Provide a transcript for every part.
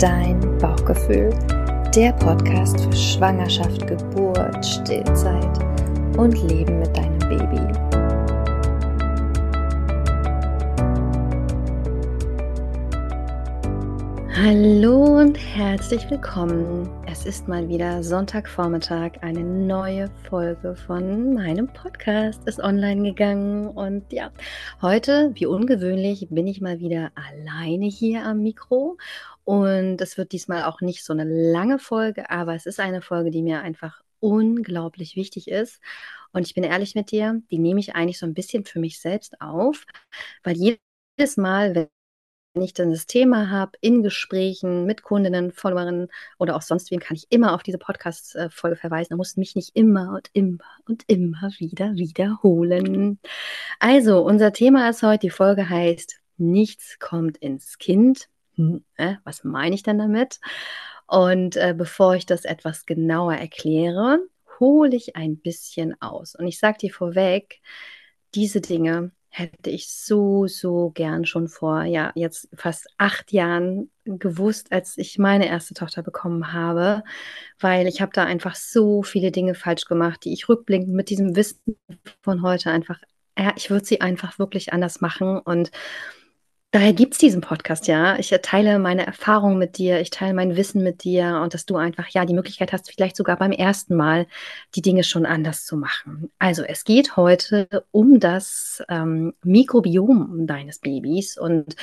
dein Bauchgefühl. Der Podcast für Schwangerschaft, Geburt, Stillzeit und Leben mit deinem Baby. Hallo und herzlich willkommen. Es ist mal wieder Sonntagvormittag. Eine neue Folge von meinem Podcast ist online gegangen. Und ja, heute, wie ungewöhnlich, bin ich mal wieder alleine hier am Mikro. Und es wird diesmal auch nicht so eine lange Folge, aber es ist eine Folge, die mir einfach unglaublich wichtig ist. Und ich bin ehrlich mit dir, die nehme ich eigentlich so ein bisschen für mich selbst auf, weil jedes Mal, wenn ich dann das Thema habe, in Gesprächen mit Kundinnen, Followerinnen oder auch sonst wem, kann ich immer auf diese Podcast-Folge verweisen. Da muss mich nicht immer und immer und immer wieder wiederholen. Also, unser Thema ist heute, die Folge heißt, nichts kommt ins Kind. Hm, äh, was meine ich denn damit? Und äh, bevor ich das etwas genauer erkläre, hole ich ein bisschen aus. Und ich sage dir vorweg, diese Dinge hätte ich so, so gern schon vor, ja, jetzt fast acht Jahren gewusst, als ich meine erste Tochter bekommen habe, weil ich habe da einfach so viele Dinge falsch gemacht, die ich rückblickend mit diesem Wissen von heute einfach, ja, ich würde sie einfach wirklich anders machen und Daher gibt es diesen Podcast ja. Ich teile meine Erfahrungen mit dir, ich teile mein Wissen mit dir und dass du einfach ja die Möglichkeit hast, vielleicht sogar beim ersten Mal die Dinge schon anders zu machen. Also es geht heute um das ähm, Mikrobiom deines Babys und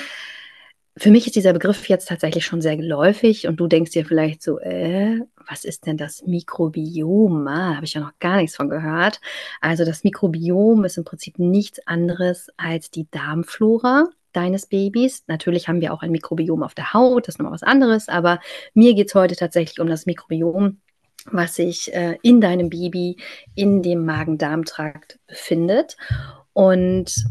für mich ist dieser Begriff jetzt tatsächlich schon sehr geläufig und du denkst dir vielleicht so, äh, was ist denn das Mikrobiom? Ah, habe ich ja noch gar nichts von gehört. Also das Mikrobiom ist im Prinzip nichts anderes als die Darmflora deines Babys. Natürlich haben wir auch ein Mikrobiom auf der Haut, das ist nochmal was anderes, aber mir geht es heute tatsächlich um das Mikrobiom, was sich äh, in deinem Baby in dem Magen-Darm-Trakt befindet. Und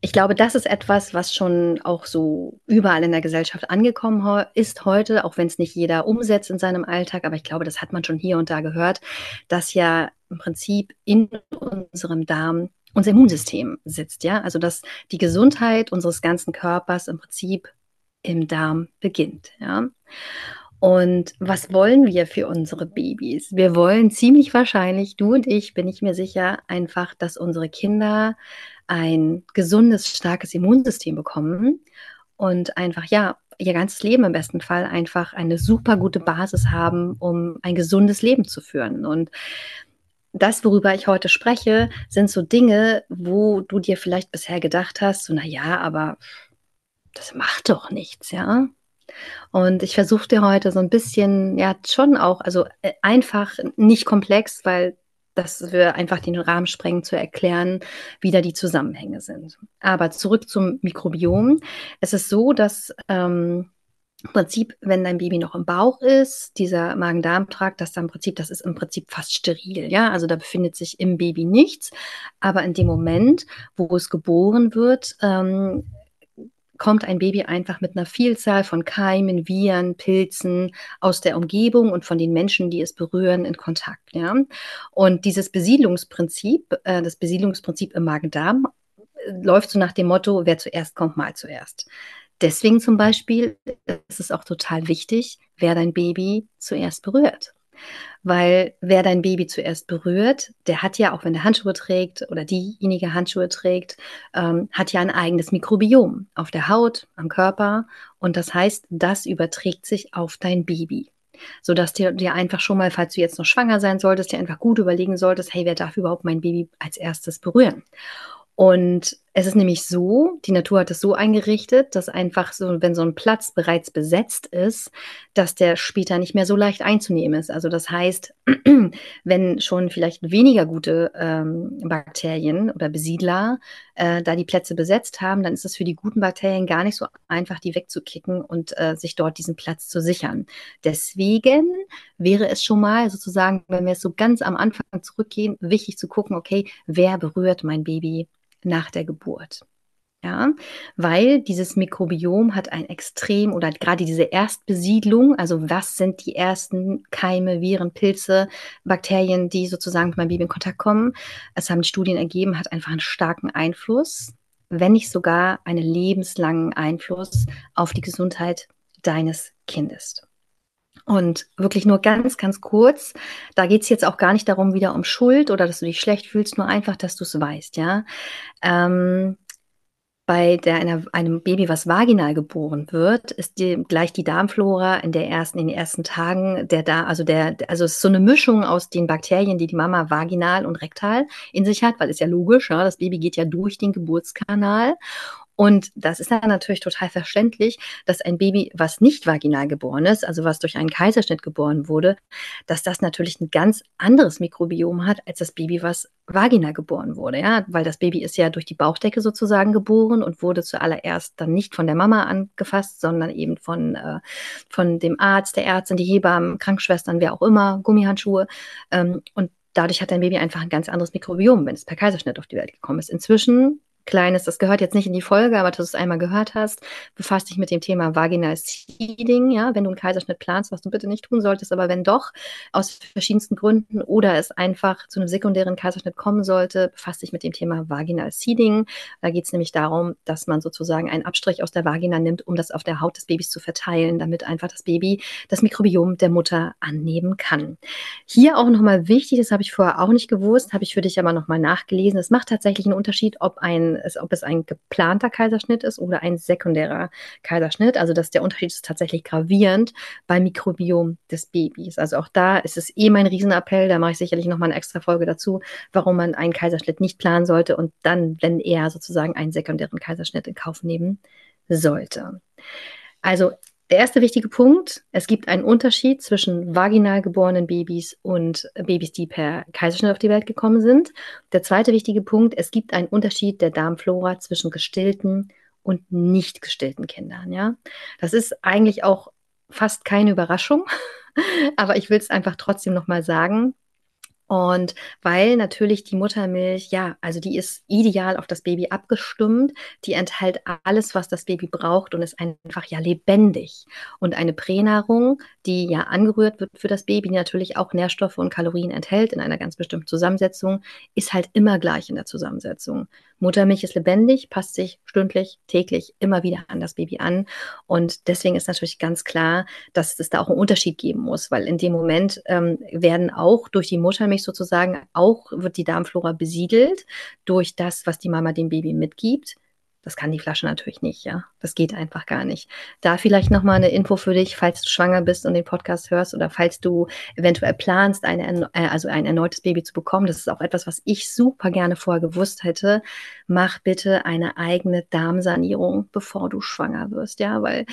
ich glaube, das ist etwas, was schon auch so überall in der Gesellschaft angekommen ist heute, auch wenn es nicht jeder umsetzt in seinem Alltag. Aber ich glaube, das hat man schon hier und da gehört, dass ja im Prinzip in unserem Darm unser Immunsystem sitzt, ja, also dass die Gesundheit unseres ganzen Körpers im Prinzip im Darm beginnt, ja. Und was wollen wir für unsere Babys? Wir wollen ziemlich wahrscheinlich, du und ich, bin ich mir sicher, einfach, dass unsere Kinder ein gesundes, starkes Immunsystem bekommen und einfach, ja, ihr ganzes Leben im besten Fall einfach eine super gute Basis haben, um ein gesundes Leben zu führen. Und das, worüber ich heute spreche, sind so Dinge, wo du dir vielleicht bisher gedacht hast, so, na ja, aber das macht doch nichts, ja. Und ich versuche dir heute so ein bisschen, ja, schon auch, also äh, einfach, nicht komplex, weil das wir einfach den Rahmen sprengen, zu erklären, wie da die Zusammenhänge sind. Aber zurück zum Mikrobiom. Es ist so, dass ähm, im Prinzip, wenn dein Baby noch im Bauch ist, dieser Magen-Darm-Trakt, das das ist im Prinzip fast steril, ja. Also da befindet sich im Baby nichts. Aber in dem Moment, wo es geboren wird, ähm, kommt ein Baby einfach mit einer Vielzahl von Keimen, Viren, Pilzen aus der Umgebung und von den Menschen, die es berühren, in Kontakt. Ja? Und dieses Besiedlungsprinzip, äh, das Besiedlungsprinzip im Magen-Darm, äh, läuft so nach dem Motto, wer zuerst kommt, mal zuerst. Deswegen zum Beispiel ist es auch total wichtig, wer dein Baby zuerst berührt. Weil wer dein Baby zuerst berührt, der hat ja, auch wenn der Handschuhe trägt oder diejenige Handschuhe trägt, ähm, hat ja ein eigenes Mikrobiom auf der Haut, am Körper. Und das heißt, das überträgt sich auf dein Baby. Sodass dir, dir einfach schon mal, falls du jetzt noch schwanger sein solltest, dir einfach gut überlegen solltest, hey, wer darf überhaupt mein Baby als erstes berühren? Und es ist nämlich so, die Natur hat es so eingerichtet, dass einfach so, wenn so ein Platz bereits besetzt ist, dass der später nicht mehr so leicht einzunehmen ist. Also das heißt, wenn schon vielleicht weniger gute ähm, Bakterien oder Besiedler äh, da die Plätze besetzt haben, dann ist es für die guten Bakterien gar nicht so einfach, die wegzukicken und äh, sich dort diesen Platz zu sichern. Deswegen wäre es schon mal sozusagen, wenn wir es so ganz am Anfang zurückgehen, wichtig zu gucken, okay, wer berührt mein Baby nach der Geburt. Ja, weil dieses Mikrobiom hat ein extrem oder gerade diese Erstbesiedlung, also was sind die ersten Keime, Viren, Pilze, Bakterien, die sozusagen mit meinem Baby in Kontakt kommen. Es haben Studien ergeben, hat einfach einen starken Einfluss, wenn nicht sogar einen lebenslangen Einfluss auf die Gesundheit deines Kindes. Und wirklich nur ganz, ganz kurz, da geht es jetzt auch gar nicht darum, wieder um Schuld oder dass du dich schlecht fühlst, nur einfach, dass du es weißt, ja. Ähm, bei der, einer, einem Baby, was vaginal geboren wird, ist die, gleich die Darmflora in der ersten, in den ersten Tagen der da, also der, also es ist so eine Mischung aus den Bakterien, die die Mama vaginal und rektal in sich hat, weil es ja logisch, ja, das Baby geht ja durch den Geburtskanal und das ist dann natürlich total verständlich, dass ein Baby, was nicht vaginal geboren ist, also was durch einen Kaiserschnitt geboren wurde, dass das natürlich ein ganz anderes Mikrobiom hat als das Baby, was vaginal geboren wurde, ja, weil das Baby ist ja durch die Bauchdecke sozusagen geboren und wurde zuallererst dann nicht von der Mama angefasst, sondern eben von, äh, von dem Arzt, der Ärztin, die Hebammen, Krankenschwestern, wer auch immer, Gummihandschuhe. Ähm, und dadurch hat dein Baby einfach ein ganz anderes Mikrobiom, wenn es per Kaiserschnitt auf die Welt gekommen ist. Inzwischen Kleines, das gehört jetzt nicht in die Folge, aber dass du es einmal gehört hast, befasst dich mit dem Thema Vaginal Seeding, ja, wenn du einen Kaiserschnitt planst, was du bitte nicht tun solltest, aber wenn doch, aus verschiedensten Gründen oder es einfach zu einem sekundären Kaiserschnitt kommen sollte, befasst dich mit dem Thema Vaginal Seeding. Da geht es nämlich darum, dass man sozusagen einen Abstrich aus der Vagina nimmt, um das auf der Haut des Babys zu verteilen, damit einfach das Baby das Mikrobiom der Mutter annehmen kann. Hier auch nochmal wichtig, das habe ich vorher auch nicht gewusst, habe ich für dich aber nochmal nachgelesen. Es macht tatsächlich einen Unterschied, ob ein ist, ob es ein geplanter Kaiserschnitt ist oder ein sekundärer Kaiserschnitt. Also dass der Unterschied ist tatsächlich gravierend beim Mikrobiom des Babys. Also auch da ist es eh mein Riesenappell, da mache ich sicherlich nochmal eine extra Folge dazu, warum man einen Kaiserschnitt nicht planen sollte und dann, wenn eher sozusagen einen sekundären Kaiserschnitt in Kauf nehmen sollte. Also der erste wichtige Punkt, es gibt einen Unterschied zwischen vaginal geborenen Babys und Babys, die per Kaiserschnitt auf die Welt gekommen sind. Der zweite wichtige Punkt, es gibt einen Unterschied der Darmflora zwischen gestillten und nicht gestillten Kindern. Ja? Das ist eigentlich auch fast keine Überraschung, aber ich will es einfach trotzdem nochmal sagen. Und weil natürlich die Muttermilch, ja, also die ist ideal auf das Baby abgestimmt, die enthält alles, was das Baby braucht und ist einfach ja lebendig. Und eine Pränahrung, die ja angerührt wird für das Baby, die natürlich auch Nährstoffe und Kalorien enthält in einer ganz bestimmten Zusammensetzung, ist halt immer gleich in der Zusammensetzung. Muttermilch ist lebendig, passt sich stündlich, täglich immer wieder an das Baby an. Und deswegen ist natürlich ganz klar, dass es da auch einen Unterschied geben muss, weil in dem Moment ähm, werden auch durch die Muttermilch sozusagen auch wird die Darmflora besiedelt durch das, was die Mama dem Baby mitgibt. Das kann die Flasche natürlich nicht, ja. Das geht einfach gar nicht. Da vielleicht nochmal eine Info für dich, falls du schwanger bist und den Podcast hörst oder falls du eventuell planst, eine, äh, also ein erneutes Baby zu bekommen. Das ist auch etwas, was ich super gerne vorher gewusst hätte. Mach bitte eine eigene Darmsanierung, bevor du schwanger wirst, ja, weil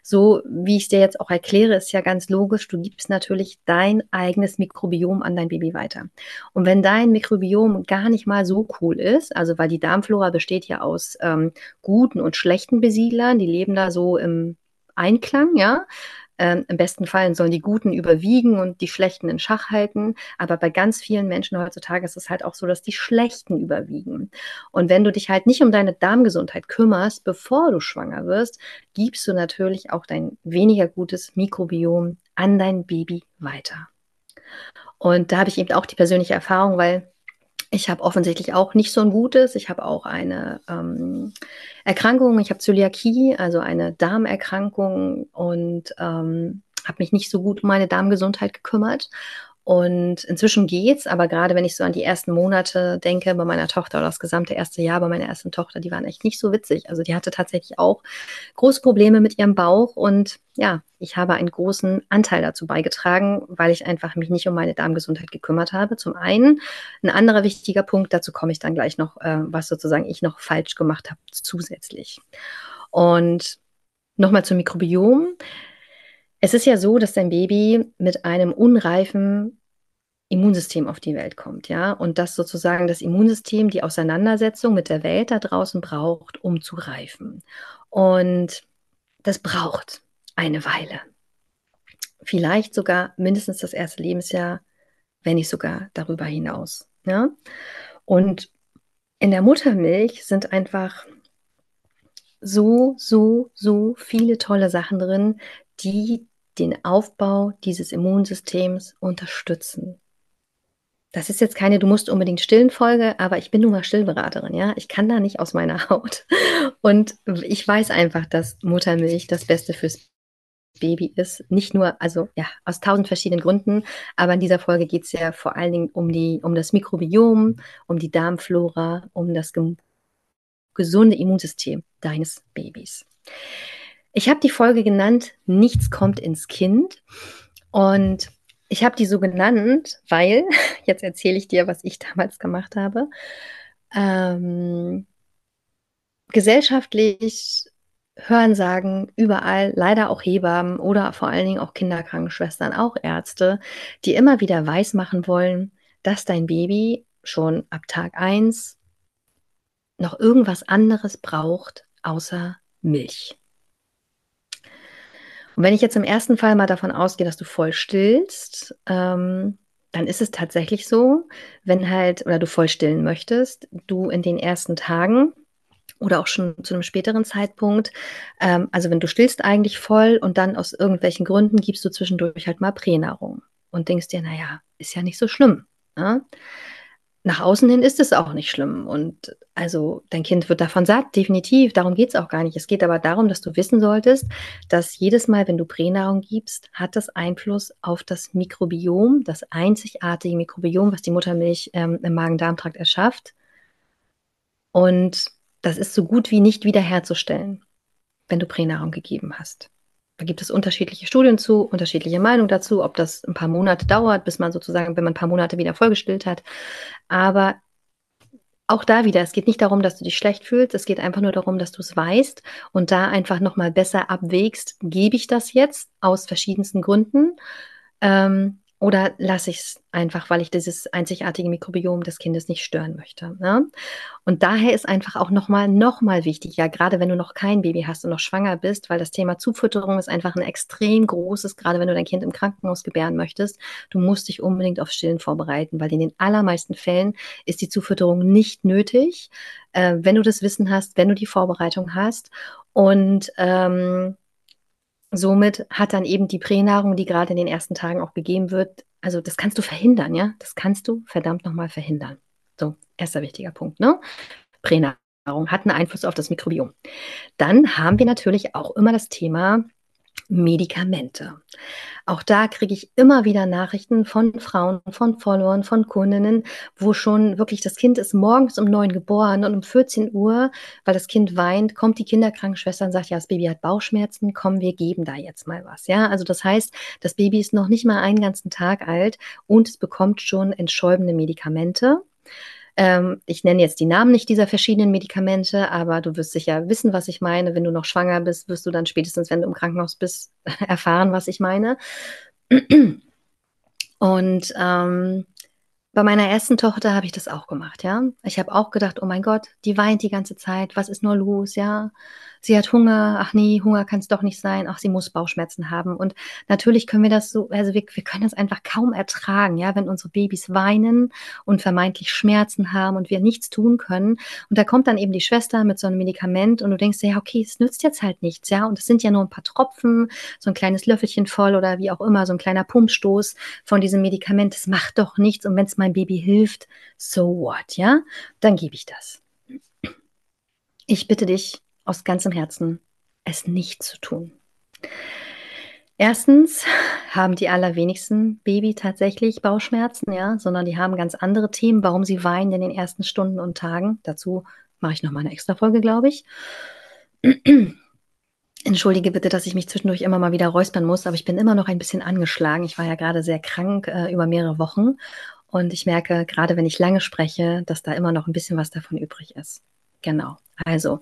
so wie ich es dir jetzt auch erkläre, ist ja ganz logisch, du gibst natürlich dein eigenes Mikrobiom an dein Baby weiter. Und wenn dein Mikrobiom gar nicht mal so cool ist, also weil die Darmflora besteht ja aus ähm, guten und schlechten Besiedlern, die leben da so im Einklang, ja. Ähm, Im besten Fall sollen die Guten überwiegen und die Schlechten in Schach halten. Aber bei ganz vielen Menschen heutzutage ist es halt auch so, dass die Schlechten überwiegen. Und wenn du dich halt nicht um deine Darmgesundheit kümmerst, bevor du schwanger wirst, gibst du natürlich auch dein weniger gutes Mikrobiom an dein Baby weiter. Und da habe ich eben auch die persönliche Erfahrung, weil ich habe offensichtlich auch nicht so ein gutes. Ich habe auch eine ähm, Erkrankung. Ich habe Zöliakie, also eine Darmerkrankung und ähm, habe mich nicht so gut um meine Darmgesundheit gekümmert. Und inzwischen geht's, aber gerade wenn ich so an die ersten Monate denke bei meiner Tochter oder das gesamte erste Jahr bei meiner ersten Tochter, die waren echt nicht so witzig. Also die hatte tatsächlich auch große Probleme mit ihrem Bauch und ja, ich habe einen großen Anteil dazu beigetragen, weil ich einfach mich nicht um meine Darmgesundheit gekümmert habe. Zum einen. Ein anderer wichtiger Punkt, dazu komme ich dann gleich noch, äh, was sozusagen ich noch falsch gemacht habe zusätzlich. Und nochmal zum Mikrobiom. Es ist ja so, dass dein Baby mit einem unreifen Immunsystem auf die Welt kommt, ja, und dass sozusagen das Immunsystem die Auseinandersetzung mit der Welt da draußen braucht, um zu reifen. Und das braucht eine Weile. Vielleicht sogar mindestens das erste Lebensjahr, wenn nicht sogar darüber hinaus. Ja? Und in der Muttermilch sind einfach so, so, so viele tolle Sachen drin, die den Aufbau dieses Immunsystems unterstützen. Das ist jetzt keine, du musst unbedingt stillen Folge, aber ich bin nun mal Stillberaterin, ja. Ich kann da nicht aus meiner Haut. Und ich weiß einfach, dass Muttermilch das Beste fürs Baby ist. Nicht nur, also ja, aus tausend verschiedenen Gründen, aber in dieser Folge geht es ja vor allen Dingen um, die, um das Mikrobiom, um die Darmflora, um das gesunde Immunsystem deines Babys. Ich habe die Folge genannt, nichts kommt ins Kind. Und ich habe die so genannt, weil, jetzt erzähle ich dir, was ich damals gemacht habe. Ähm, gesellschaftlich hören sagen, überall, leider auch Hebammen oder vor allen Dingen auch Kinderkrankenschwestern, auch Ärzte, die immer wieder weismachen wollen, dass dein Baby schon ab Tag 1 noch irgendwas anderes braucht außer Milch. Und wenn ich jetzt im ersten Fall mal davon ausgehe, dass du voll stillst, ähm, dann ist es tatsächlich so, wenn halt, oder du voll stillen möchtest, du in den ersten Tagen oder auch schon zu einem späteren Zeitpunkt, ähm, also wenn du stillst eigentlich voll und dann aus irgendwelchen Gründen gibst du zwischendurch halt mal Pränahrung und denkst dir, naja, ist ja nicht so schlimm. Ne? Nach außen hin ist es auch nicht schlimm. Und also dein Kind wird davon satt, definitiv. Darum geht es auch gar nicht. Es geht aber darum, dass du wissen solltest, dass jedes Mal, wenn du Pränahrung gibst, hat das Einfluss auf das Mikrobiom, das einzigartige Mikrobiom, was die Muttermilch ähm, im Magen-Darm-Trakt erschafft. Und das ist so gut wie nicht wiederherzustellen, wenn du Pränahrung gegeben hast. Da gibt es unterschiedliche Studien zu, unterschiedliche Meinungen dazu, ob das ein paar Monate dauert, bis man sozusagen, wenn man ein paar Monate wieder vollgestillt hat. Aber auch da wieder, es geht nicht darum, dass du dich schlecht fühlst, es geht einfach nur darum, dass du es weißt und da einfach nochmal besser abwägst, gebe ich das jetzt aus verschiedensten Gründen ähm, oder lasse ich es einfach, weil ich dieses einzigartige Mikrobiom des Kindes nicht stören möchte. Ne? Und daher ist einfach auch nochmal noch mal wichtig, ja, gerade wenn du noch kein Baby hast und noch schwanger bist, weil das Thema Zufütterung ist einfach ein extrem großes, gerade wenn du dein Kind im Krankenhaus gebären möchtest. Du musst dich unbedingt auf Stillen vorbereiten, weil in den allermeisten Fällen ist die Zufütterung nicht nötig, äh, wenn du das Wissen hast, wenn du die Vorbereitung hast. Und ähm, somit hat dann eben die Pränahrung, die gerade in den ersten Tagen auch gegeben wird, also das kannst du verhindern, ja? Das kannst du verdammt nochmal verhindern. So, erster wichtiger Punkt, ne? Pränahrung hat einen Einfluss auf das Mikrobiom. Dann haben wir natürlich auch immer das Thema Medikamente. Auch da kriege ich immer wieder Nachrichten von Frauen, von Followern, von Kundinnen, wo schon wirklich das Kind ist morgens um neun geboren und um 14 Uhr, weil das Kind weint, kommt die Kinderkrankenschwester und sagt, ja, das Baby hat Bauchschmerzen, komm, wir geben da jetzt mal was. Ja, also das heißt, das Baby ist noch nicht mal einen ganzen Tag alt und es bekommt schon entschäumende Medikamente. Ähm, ich nenne jetzt die Namen nicht dieser verschiedenen Medikamente, aber du wirst sicher wissen, was ich meine. Wenn du noch schwanger bist, wirst du dann spätestens, wenn du im Krankenhaus bist, erfahren, was ich meine. Und ähm, bei meiner ersten Tochter habe ich das auch gemacht, ja. Ich habe auch gedacht, oh mein Gott, die weint die ganze Zeit, was ist nur los, ja? Sie hat Hunger, ach nee, Hunger kann es doch nicht sein, ach, sie muss Bauchschmerzen haben. Und natürlich können wir das so, also wir, wir können das einfach kaum ertragen, ja, wenn unsere Babys weinen und vermeintlich Schmerzen haben und wir nichts tun können. Und da kommt dann eben die Schwester mit so einem Medikament und du denkst, ja, okay, es nützt jetzt halt nichts, ja. Und es sind ja nur ein paar Tropfen, so ein kleines Löffelchen voll oder wie auch immer, so ein kleiner Pumpstoß von diesem Medikament. Das macht doch nichts. Und wenn es mein Baby hilft, so what, ja? Dann gebe ich das. Ich bitte dich aus ganzem Herzen, es nicht zu tun. Erstens haben die allerwenigsten Baby tatsächlich Bauchschmerzen, ja, sondern die haben ganz andere Themen, warum sie weinen in den ersten Stunden und Tagen. Dazu mache ich noch mal eine extra Folge, glaube ich. Entschuldige bitte, dass ich mich zwischendurch immer mal wieder räuspern muss, aber ich bin immer noch ein bisschen angeschlagen. Ich war ja gerade sehr krank äh, über mehrere Wochen und ich merke, gerade wenn ich lange spreche, dass da immer noch ein bisschen was davon übrig ist. Genau. Also,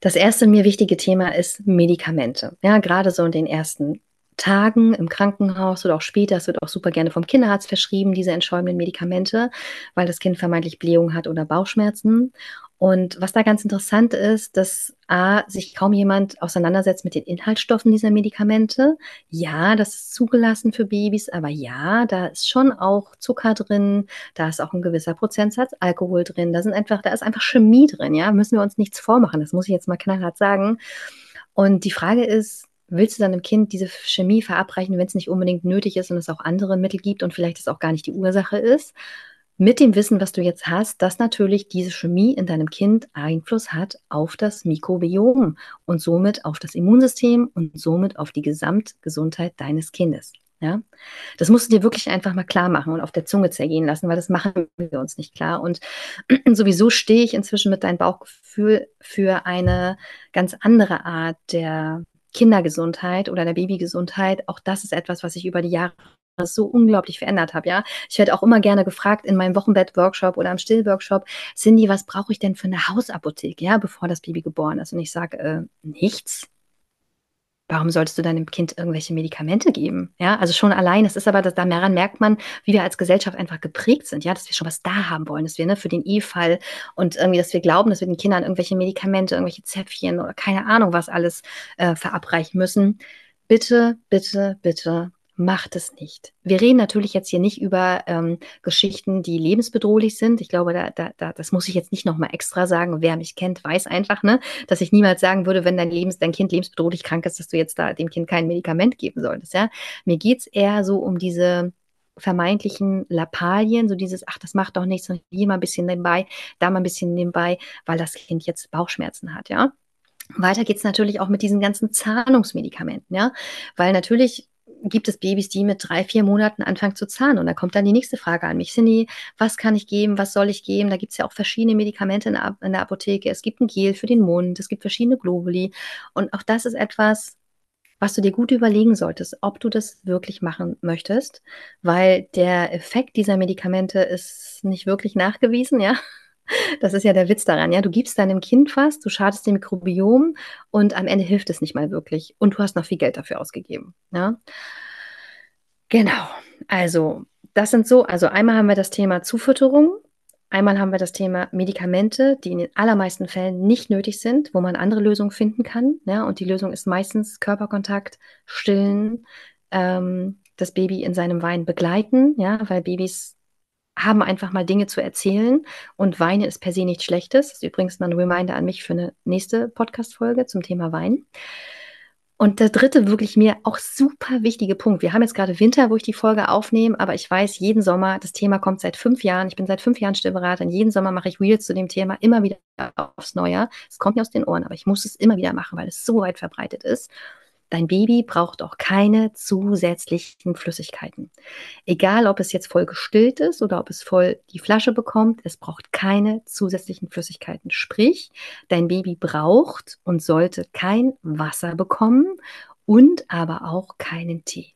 das erste mir wichtige Thema ist Medikamente. Ja, gerade so in den ersten Tagen im Krankenhaus oder auch später, es wird auch super gerne vom Kinderarzt verschrieben, diese entschäumenden Medikamente, weil das Kind vermeintlich Blähung hat oder Bauchschmerzen. Und was da ganz interessant ist, dass A, sich kaum jemand auseinandersetzt mit den Inhaltsstoffen dieser Medikamente. Ja, das ist zugelassen für Babys, aber ja, da ist schon auch Zucker drin, da ist auch ein gewisser Prozentsatz Alkohol drin, da sind einfach, da ist einfach Chemie drin, ja, müssen wir uns nichts vormachen, das muss ich jetzt mal knallhart sagen. Und die Frage ist, willst du deinem Kind diese Chemie verabreichen, wenn es nicht unbedingt nötig ist und es auch andere Mittel gibt und vielleicht es auch gar nicht die Ursache ist? Mit dem Wissen, was du jetzt hast, dass natürlich diese Chemie in deinem Kind Einfluss hat auf das Mikrobiom und somit auf das Immunsystem und somit auf die Gesamtgesundheit deines Kindes. Ja, das musst du dir wirklich einfach mal klar machen und auf der Zunge zergehen lassen, weil das machen wir uns nicht klar. Und sowieso stehe ich inzwischen mit deinem Bauchgefühl für eine ganz andere Art der Kindergesundheit oder der Babygesundheit. Auch das ist etwas, was ich über die Jahre so unglaublich verändert habe, ja. Ich werde auch immer gerne gefragt in meinem Wochenbett-Workshop oder am Still-Workshop, Cindy, was brauche ich denn für eine Hausapotheke, ja, bevor das Baby geboren ist? Und ich sage, äh, nichts. Warum solltest du deinem Kind irgendwelche Medikamente geben? Ja, also schon allein, es ist aber, dass, daran merkt man, wie wir als Gesellschaft einfach geprägt sind, ja, dass wir schon was da haben wollen, dass wir ne, für den E-Fall und irgendwie, dass wir glauben, dass wir den Kindern irgendwelche Medikamente, irgendwelche Zäpfchen oder keine Ahnung was alles äh, verabreichen müssen. Bitte, bitte, bitte macht es nicht. Wir reden natürlich jetzt hier nicht über ähm, Geschichten, die lebensbedrohlich sind. Ich glaube, da, da, da, das muss ich jetzt nicht nochmal extra sagen. Wer mich kennt, weiß einfach, ne, dass ich niemals sagen würde, wenn dein, Lebens, dein Kind lebensbedrohlich krank ist, dass du jetzt da dem Kind kein Medikament geben solltest. Ja? Mir geht's eher so um diese vermeintlichen Lappalien, so dieses, ach, das macht doch nichts, und hier mal ein bisschen nebenbei, da mal ein bisschen nebenbei, weil das Kind jetzt Bauchschmerzen hat, ja. Weiter geht's natürlich auch mit diesen ganzen Zahlungsmedikamenten, ja, weil natürlich gibt es Babys, die mit drei, vier Monaten anfangen zu zahnen. Und da kommt dann die nächste Frage an mich. Cindy, was kann ich geben? Was soll ich geben? Da gibt es ja auch verschiedene Medikamente in der, in der Apotheke. Es gibt ein Gel für den Mund, es gibt verschiedene Globuli. Und auch das ist etwas, was du dir gut überlegen solltest, ob du das wirklich machen möchtest, weil der Effekt dieser Medikamente ist nicht wirklich nachgewiesen, ja. Das ist ja der Witz daran, ja. Du gibst deinem Kind was, du schadest dem Mikrobiom und am Ende hilft es nicht mal wirklich. Und du hast noch viel Geld dafür ausgegeben, ja. Genau. Also, das sind so, also einmal haben wir das Thema Zufütterung, einmal haben wir das Thema Medikamente, die in den allermeisten Fällen nicht nötig sind, wo man andere Lösungen finden kann, ja. Und die Lösung ist meistens Körperkontakt, Stillen, ähm, das Baby in seinem Wein begleiten, ja, weil Babys haben einfach mal Dinge zu erzählen und Weine ist per se nichts Schlechtes. Das ist übrigens mal ein Reminder an mich für eine nächste Podcast-Folge zum Thema Wein. Und der dritte wirklich mir auch super wichtige Punkt. Wir haben jetzt gerade Winter, wo ich die Folge aufnehme, aber ich weiß, jeden Sommer, das Thema kommt seit fünf Jahren. Ich bin seit fünf Jahren Stillberaterin. Jeden Sommer mache ich Reels zu dem Thema immer wieder aufs Neue. Es kommt mir aus den Ohren, aber ich muss es immer wieder machen, weil es so weit verbreitet ist. Dein Baby braucht auch keine zusätzlichen Flüssigkeiten. Egal, ob es jetzt voll gestillt ist oder ob es voll die Flasche bekommt, es braucht keine zusätzlichen Flüssigkeiten. Sprich, dein Baby braucht und sollte kein Wasser bekommen und aber auch keinen Tee.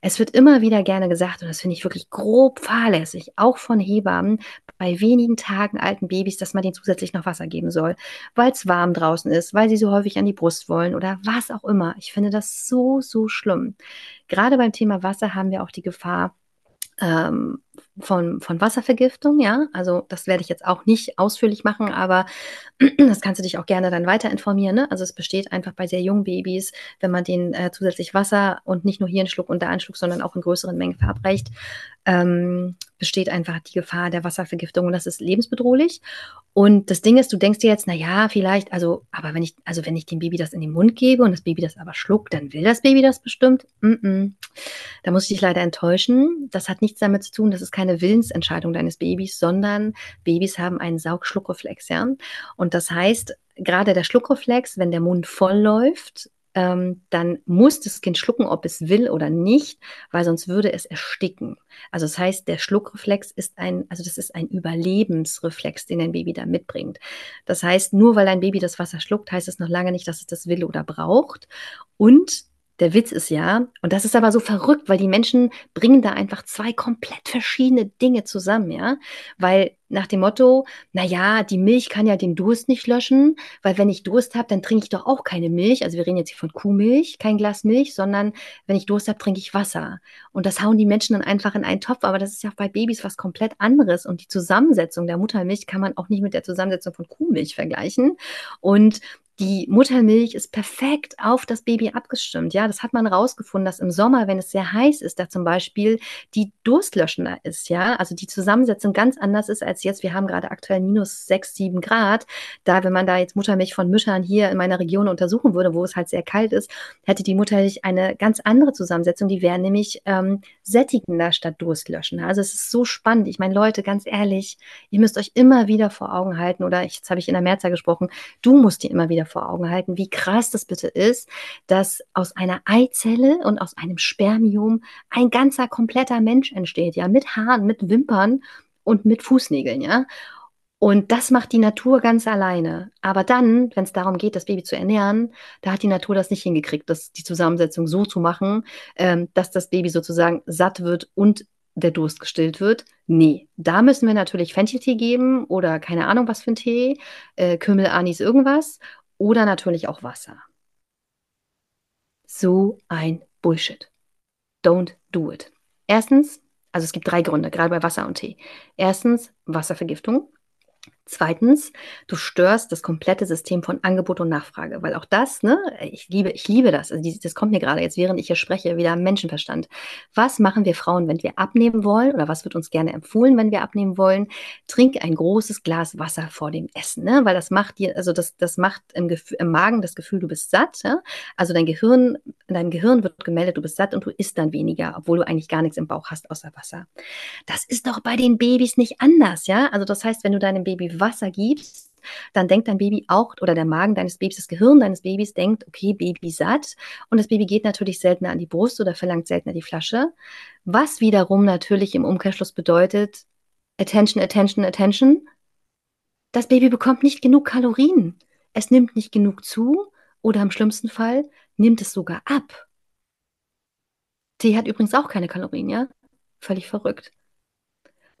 Es wird immer wieder gerne gesagt, und das finde ich wirklich grob fahrlässig, auch von Hebammen, bei wenigen Tagen alten Babys, dass man denen zusätzlich noch Wasser geben soll, weil es warm draußen ist, weil sie so häufig an die Brust wollen oder was auch immer. Ich finde das so, so schlimm. Gerade beim Thema Wasser haben wir auch die Gefahr, ähm, von, von Wasservergiftung, ja. Also das werde ich jetzt auch nicht ausführlich machen, aber das kannst du dich auch gerne dann weiter informieren. Ne? Also es besteht einfach bei sehr jungen Babys, wenn man denen äh, zusätzlich Wasser und nicht nur hier einen Schluck und da einen Schluck, sondern auch in größeren Mengen verabreicht, ähm, besteht einfach die Gefahr der Wasservergiftung und das ist lebensbedrohlich. Und das Ding ist, du denkst dir jetzt, na ja, vielleicht, also, aber wenn ich, also wenn ich dem Baby das in den Mund gebe und das Baby das aber schluckt, dann will das Baby das bestimmt. Mm -mm. Da muss ich dich leider enttäuschen. Das hat nichts damit zu tun, das ist keine Willensentscheidung deines Babys, sondern Babys haben einen Saugschluckreflex, ja. Und das heißt, gerade der Schluckreflex, wenn der Mund voll läuft, ähm, dann muss das Kind schlucken, ob es will oder nicht, weil sonst würde es ersticken. Also das heißt, der Schluckreflex ist ein, also das ist ein Überlebensreflex, den ein Baby da mitbringt. Das heißt, nur weil ein Baby das Wasser schluckt, heißt es noch lange nicht, dass es das will oder braucht. Und der Witz ist ja, und das ist aber so verrückt, weil die Menschen bringen da einfach zwei komplett verschiedene Dinge zusammen, ja. Weil nach dem Motto, na ja, die Milch kann ja den Durst nicht löschen, weil wenn ich Durst habe, dann trinke ich doch auch keine Milch. Also wir reden jetzt hier von Kuhmilch, kein Glas Milch, sondern wenn ich Durst habe, trinke ich Wasser. Und das hauen die Menschen dann einfach in einen Topf. Aber das ist ja bei Babys was komplett anderes. Und die Zusammensetzung der Muttermilch kann man auch nicht mit der Zusammensetzung von Kuhmilch vergleichen. Und die Muttermilch ist perfekt auf das Baby abgestimmt. Ja, das hat man rausgefunden, dass im Sommer, wenn es sehr heiß ist, da zum Beispiel die durstlöschender ist. Ja, also die Zusammensetzung ganz anders ist als jetzt. Wir haben gerade aktuell minus sechs, sieben Grad. Da, wenn man da jetzt Muttermilch von Müttern hier in meiner Region untersuchen würde, wo es halt sehr kalt ist, hätte die Muttermilch eine ganz andere Zusammensetzung. Die wäre nämlich ähm, sättigender statt durstlöschender. Also es ist so spannend. Ich meine, Leute, ganz ehrlich, ihr müsst euch immer wieder vor Augen halten, oder jetzt habe ich in der Mehrzahl gesprochen, du musst dir immer wieder vor Augen halten, wie krass das bitte ist, dass aus einer Eizelle und aus einem Spermium ein ganzer kompletter Mensch entsteht, ja, mit Haaren, mit Wimpern und mit Fußnägeln, ja. Und das macht die Natur ganz alleine. Aber dann, wenn es darum geht, das Baby zu ernähren, da hat die Natur das nicht hingekriegt, das, die Zusammensetzung so zu machen, ähm, dass das Baby sozusagen satt wird und der Durst gestillt wird. Nee, da müssen wir natürlich Fencheltee geben oder keine Ahnung was für ein Tee, äh, Kümmel, Anis, irgendwas oder natürlich auch Wasser. So ein Bullshit. Don't do it. Erstens, also es gibt drei Gründe, gerade bei Wasser und Tee. Erstens Wasservergiftung. Zweitens, du störst das komplette System von Angebot und Nachfrage, weil auch das, ne, ich liebe, ich liebe das. Also das kommt mir gerade jetzt, während ich hier spreche, wieder Menschenverstand. Was machen wir Frauen, wenn wir abnehmen wollen oder was wird uns gerne empfohlen, wenn wir abnehmen wollen? Trink ein großes Glas Wasser vor dem Essen, ne, weil das macht dir, also das, das macht im, Gefühl, im Magen das Gefühl, du bist satt. Ja? Also dein Gehirn, dein Gehirn wird gemeldet, du bist satt und du isst dann weniger, obwohl du eigentlich gar nichts im Bauch hast außer Wasser. Das ist doch bei den Babys nicht anders, ja? Also das heißt, wenn du deinem Baby Wasser gibst, dann denkt dein Baby auch, oder der Magen deines Babys, das Gehirn deines Babys denkt, okay, Baby satt. Und das Baby geht natürlich seltener an die Brust oder verlangt seltener die Flasche. Was wiederum natürlich im Umkehrschluss bedeutet, Attention, Attention, Attention. Das Baby bekommt nicht genug Kalorien. Es nimmt nicht genug zu oder im schlimmsten Fall nimmt es sogar ab. Tee hat übrigens auch keine Kalorien, ja? Völlig verrückt.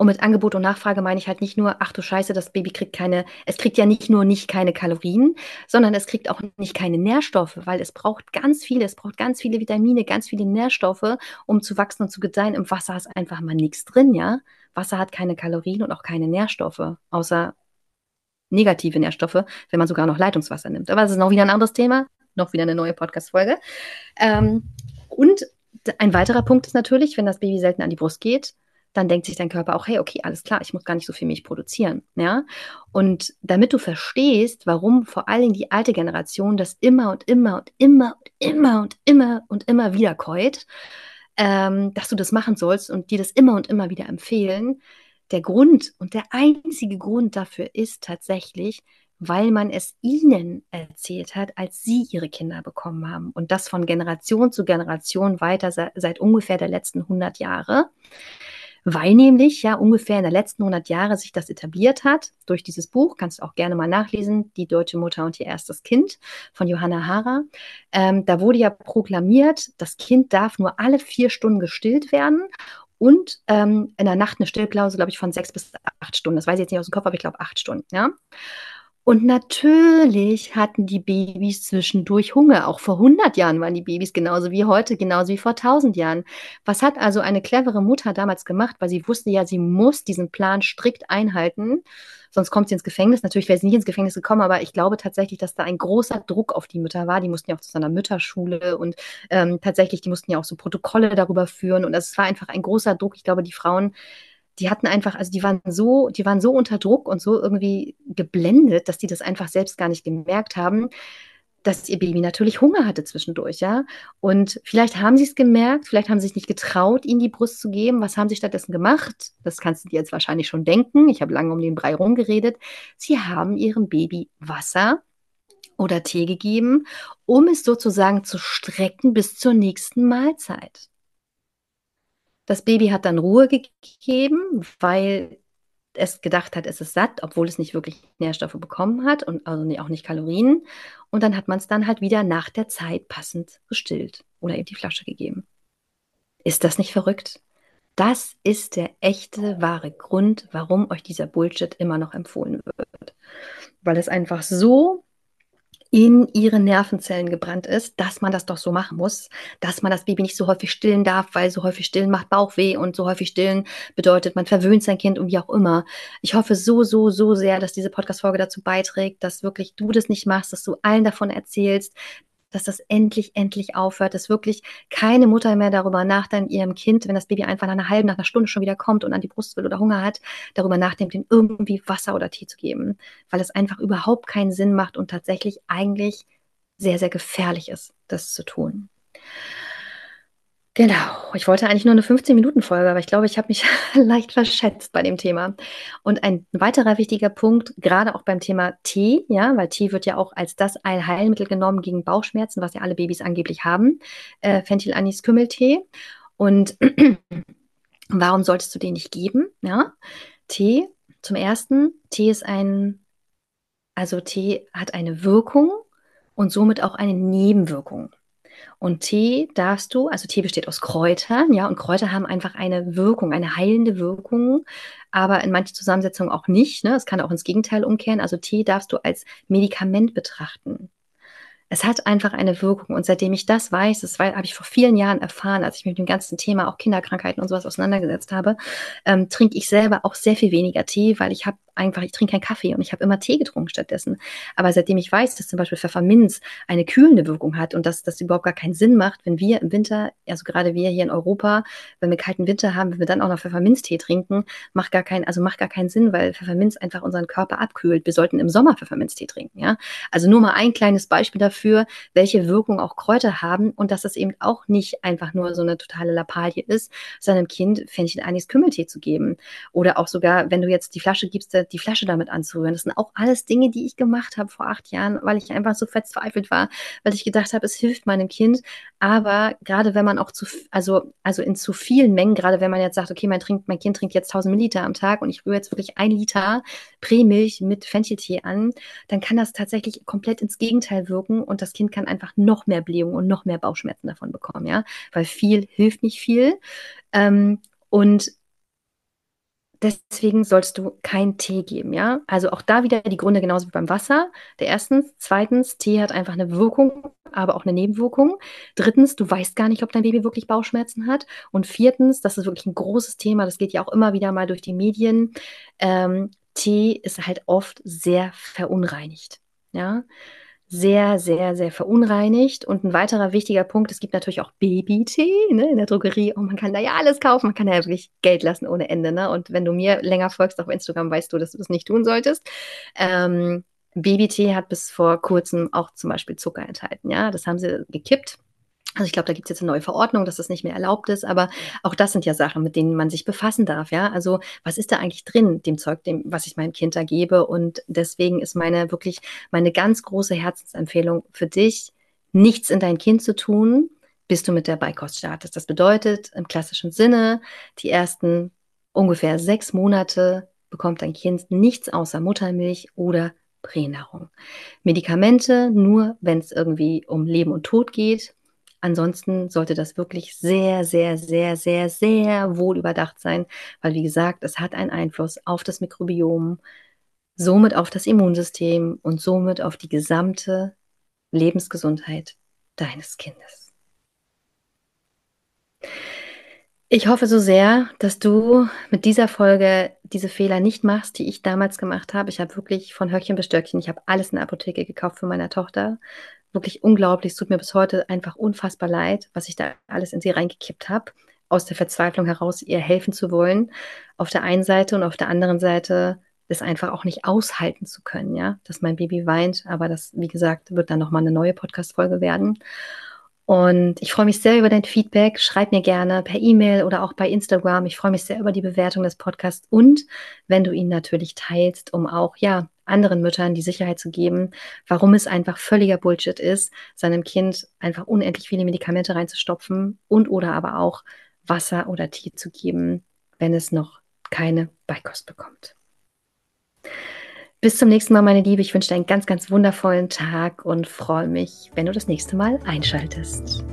Und mit Angebot und Nachfrage meine ich halt nicht nur, ach du Scheiße, das Baby kriegt keine, es kriegt ja nicht nur nicht keine Kalorien, sondern es kriegt auch nicht keine Nährstoffe, weil es braucht ganz viele, es braucht ganz viele Vitamine, ganz viele Nährstoffe, um zu wachsen und zu gedeihen. Im Wasser ist einfach mal nichts drin, ja. Wasser hat keine Kalorien und auch keine Nährstoffe, außer negative Nährstoffe, wenn man sogar noch Leitungswasser nimmt. Aber das ist noch wieder ein anderes Thema, noch wieder eine neue Podcast-Folge. Ähm, und ein weiterer Punkt ist natürlich, wenn das Baby selten an die Brust geht, dann denkt sich dein Körper auch, hey, okay, alles klar, ich muss gar nicht so viel Milch produzieren. Ja? Und damit du verstehst, warum vor allen Dingen die alte Generation das immer und immer und immer und immer und immer und immer wieder keut, ähm, dass du das machen sollst und dir das immer und immer wieder empfehlen, der Grund und der einzige Grund dafür ist tatsächlich, weil man es ihnen erzählt hat, als sie ihre Kinder bekommen haben. Und das von Generation zu Generation weiter seit, ungefähr der letzten 100 Jahre weil nämlich ja ungefähr in der letzten 100 Jahre sich das etabliert hat durch dieses Buch, kannst du auch gerne mal nachlesen, Die deutsche Mutter und ihr erstes Kind von Johanna Hara. Ähm, da wurde ja proklamiert, das Kind darf nur alle vier Stunden gestillt werden und ähm, in der Nacht eine Stillpause, glaube ich, von sechs bis acht Stunden. Das weiß ich jetzt nicht aus dem Kopf, aber ich glaube acht Stunden. Ja. Und natürlich hatten die Babys zwischendurch Hunger. Auch vor 100 Jahren waren die Babys genauso wie heute, genauso wie vor 1000 Jahren. Was hat also eine clevere Mutter damals gemacht? Weil sie wusste ja, sie muss diesen Plan strikt einhalten. Sonst kommt sie ins Gefängnis. Natürlich wäre sie nicht ins Gefängnis gekommen, aber ich glaube tatsächlich, dass da ein großer Druck auf die Mütter war. Die mussten ja auch zu so einer Mütterschule und ähm, tatsächlich, die mussten ja auch so Protokolle darüber führen. Und es war einfach ein großer Druck. Ich glaube, die Frauen die hatten einfach, also die waren so, die waren so unter Druck und so irgendwie geblendet, dass die das einfach selbst gar nicht gemerkt haben, dass ihr Baby natürlich Hunger hatte zwischendurch, ja. Und vielleicht haben sie es gemerkt, vielleicht haben sie sich nicht getraut, ihnen die Brust zu geben. Was haben sie stattdessen gemacht? Das kannst du dir jetzt wahrscheinlich schon denken. Ich habe lange um den Brei rumgeredet. Sie haben ihrem Baby Wasser oder Tee gegeben, um es sozusagen zu strecken bis zur nächsten Mahlzeit. Das Baby hat dann Ruhe gegeben, weil es gedacht hat, es ist satt, obwohl es nicht wirklich Nährstoffe bekommen hat und also auch nicht Kalorien. Und dann hat man es dann halt wieder nach der Zeit passend gestillt oder eben die Flasche gegeben. Ist das nicht verrückt? Das ist der echte, wahre Grund, warum euch dieser Bullshit immer noch empfohlen wird. Weil es einfach so in ihre Nervenzellen gebrannt ist, dass man das doch so machen muss, dass man das Baby nicht so häufig stillen darf, weil so häufig stillen macht Bauchweh und so häufig stillen bedeutet, man verwöhnt sein Kind und wie auch immer. Ich hoffe so, so, so sehr, dass diese Podcast-Folge dazu beiträgt, dass wirklich du das nicht machst, dass du allen davon erzählst, dass das endlich, endlich aufhört, dass wirklich keine Mutter mehr darüber nachdenkt, ihrem Kind, wenn das Baby einfach nach einer halben, nach einer Stunde schon wieder kommt und an die Brust will oder Hunger hat, darüber nachdenkt, ihm irgendwie Wasser oder Tee zu geben, weil es einfach überhaupt keinen Sinn macht und tatsächlich eigentlich sehr, sehr gefährlich ist, das zu tun. Genau, ich wollte eigentlich nur eine 15-Minuten-Folge, aber ich glaube, ich habe mich leicht verschätzt bei dem Thema. Und ein weiterer wichtiger Punkt, gerade auch beim Thema Tee, ja, weil Tee wird ja auch als das Heilmittel genommen gegen Bauchschmerzen, was ja alle Babys angeblich haben, äh, Fenchel-Anis-Kümmeltee. Und warum solltest du den nicht geben? Ja, Tee, zum ersten, Tee ist ein, also Tee hat eine Wirkung und somit auch eine Nebenwirkung. Und Tee darfst du, also Tee besteht aus Kräutern, ja, und Kräuter haben einfach eine Wirkung, eine heilende Wirkung, aber in manchen Zusammensetzungen auch nicht. Ne? Es kann auch ins Gegenteil umkehren. Also Tee darfst du als Medikament betrachten. Es hat einfach eine Wirkung. Und seitdem ich das weiß, das habe ich vor vielen Jahren erfahren, als ich mich mit dem ganzen Thema auch Kinderkrankheiten und sowas auseinandergesetzt habe, ähm, trinke ich selber auch sehr viel weniger Tee, weil ich habe einfach, ich trinke keinen Kaffee und ich habe immer Tee getrunken stattdessen. Aber seitdem ich weiß, dass zum Beispiel Pfefferminz eine kühlende Wirkung hat und dass das überhaupt gar keinen Sinn macht, wenn wir im Winter, also gerade wir hier in Europa, wenn wir kalten Winter haben, wenn wir dann auch noch Pfefferminztee trinken, macht gar keinen, also macht gar keinen Sinn, weil Pfefferminz einfach unseren Körper abkühlt. Wir sollten im Sommer Pfefferminztee trinken, ja. Also nur mal ein kleines Beispiel dafür, welche Wirkung auch Kräuter haben und dass das eben auch nicht einfach nur so eine totale Lappalie ist, seinem Kind Fenchel Anis Kümmeltee zu geben. Oder auch sogar, wenn du jetzt die Flasche gibst, die Flasche damit anzurühren. Das sind auch alles Dinge, die ich gemacht habe vor acht Jahren, weil ich einfach so verzweifelt war, weil ich gedacht habe, es hilft meinem Kind. Aber gerade wenn man auch zu, also, also in zu vielen Mengen, gerade wenn man jetzt sagt, okay, mein, trinkt, mein Kind trinkt jetzt 1000 Milliliter am Tag und ich rühre jetzt wirklich ein Liter Prämilch mit Fencheltee an, dann kann das tatsächlich komplett ins Gegenteil wirken und das Kind kann einfach noch mehr Blähungen und noch mehr Bauchschmerzen davon bekommen, ja, weil viel hilft nicht viel. Ähm, und Deswegen sollst du keinen Tee geben, ja? Also auch da wieder die Gründe genauso wie beim Wasser. Der erstens, zweitens, Tee hat einfach eine Wirkung, aber auch eine Nebenwirkung. Drittens, du weißt gar nicht, ob dein Baby wirklich Bauchschmerzen hat. Und viertens, das ist wirklich ein großes Thema, das geht ja auch immer wieder mal durch die Medien. Ähm, Tee ist halt oft sehr verunreinigt, ja? Sehr, sehr, sehr verunreinigt. Und ein weiterer wichtiger Punkt, es gibt natürlich auch Babytee ne, in der Drogerie. Oh, man kann da ja alles kaufen. Man kann ja wirklich Geld lassen ohne Ende. Ne? Und wenn du mir länger folgst auf Instagram, weißt du, dass du das nicht tun solltest. Ähm, Babytee hat bis vor kurzem auch zum Beispiel Zucker enthalten. Ja, das haben sie gekippt. Also ich glaube, da gibt es jetzt eine neue Verordnung, dass das nicht mehr erlaubt ist, aber auch das sind ja Sachen, mit denen man sich befassen darf, ja. Also was ist da eigentlich drin, dem Zeug, dem, was ich meinem Kind da gebe? Und deswegen ist meine wirklich meine ganz große Herzensempfehlung für dich, nichts in dein Kind zu tun, bis du mit der Beikost startest. Das bedeutet im klassischen Sinne, die ersten ungefähr sechs Monate bekommt dein Kind nichts außer Muttermilch oder Pränahrung. Medikamente nur, wenn es irgendwie um Leben und Tod geht, Ansonsten sollte das wirklich sehr, sehr, sehr, sehr, sehr wohl überdacht sein, weil wie gesagt, es hat einen Einfluss auf das Mikrobiom, somit auf das Immunsystem und somit auf die gesamte Lebensgesundheit deines Kindes. Ich hoffe so sehr, dass du mit dieser Folge diese Fehler nicht machst, die ich damals gemacht habe. Ich habe wirklich von Höckchen bis Stöckchen, ich habe alles in der Apotheke gekauft für meine Tochter, wirklich unglaublich. Es tut mir bis heute einfach unfassbar leid, was ich da alles in sie reingekippt habe, aus der Verzweiflung heraus, ihr helfen zu wollen. Auf der einen Seite und auf der anderen Seite das einfach auch nicht aushalten zu können, ja, dass mein Baby weint. Aber das, wie gesagt, wird dann nochmal eine neue Podcast-Folge werden. Und ich freue mich sehr über dein Feedback. Schreib mir gerne per E-Mail oder auch bei Instagram. Ich freue mich sehr über die Bewertung des Podcasts und wenn du ihn natürlich teilst, um auch, ja, anderen Müttern die Sicherheit zu geben, warum es einfach völliger Bullshit ist, seinem Kind einfach unendlich viele Medikamente reinzustopfen und oder aber auch Wasser oder Tee zu geben, wenn es noch keine Beikost bekommt. Bis zum nächsten Mal, meine Liebe. Ich wünsche dir einen ganz, ganz wundervollen Tag und freue mich, wenn du das nächste Mal einschaltest.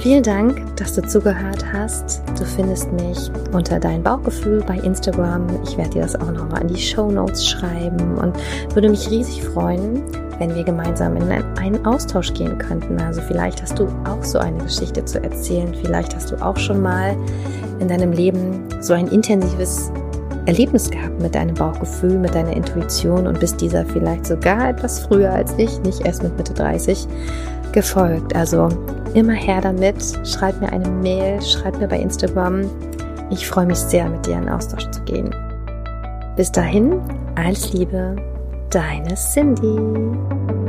Vielen Dank, dass du zugehört hast. Du findest mich unter dein Bauchgefühl bei Instagram. Ich werde dir das auch nochmal in die Show Notes schreiben und würde mich riesig freuen, wenn wir gemeinsam in einen Austausch gehen könnten. Also vielleicht hast du auch so eine Geschichte zu erzählen. Vielleicht hast du auch schon mal in deinem Leben so ein intensives Erlebnis gehabt mit deinem Bauchgefühl, mit deiner Intuition und bist dieser vielleicht sogar etwas früher als ich, nicht erst mit Mitte 30, gefolgt. Also immer her damit. Schreib mir eine Mail, schreib mir bei Instagram. Ich freue mich sehr, mit dir in Austausch zu gehen. Bis dahin, alles Liebe, deine Cindy.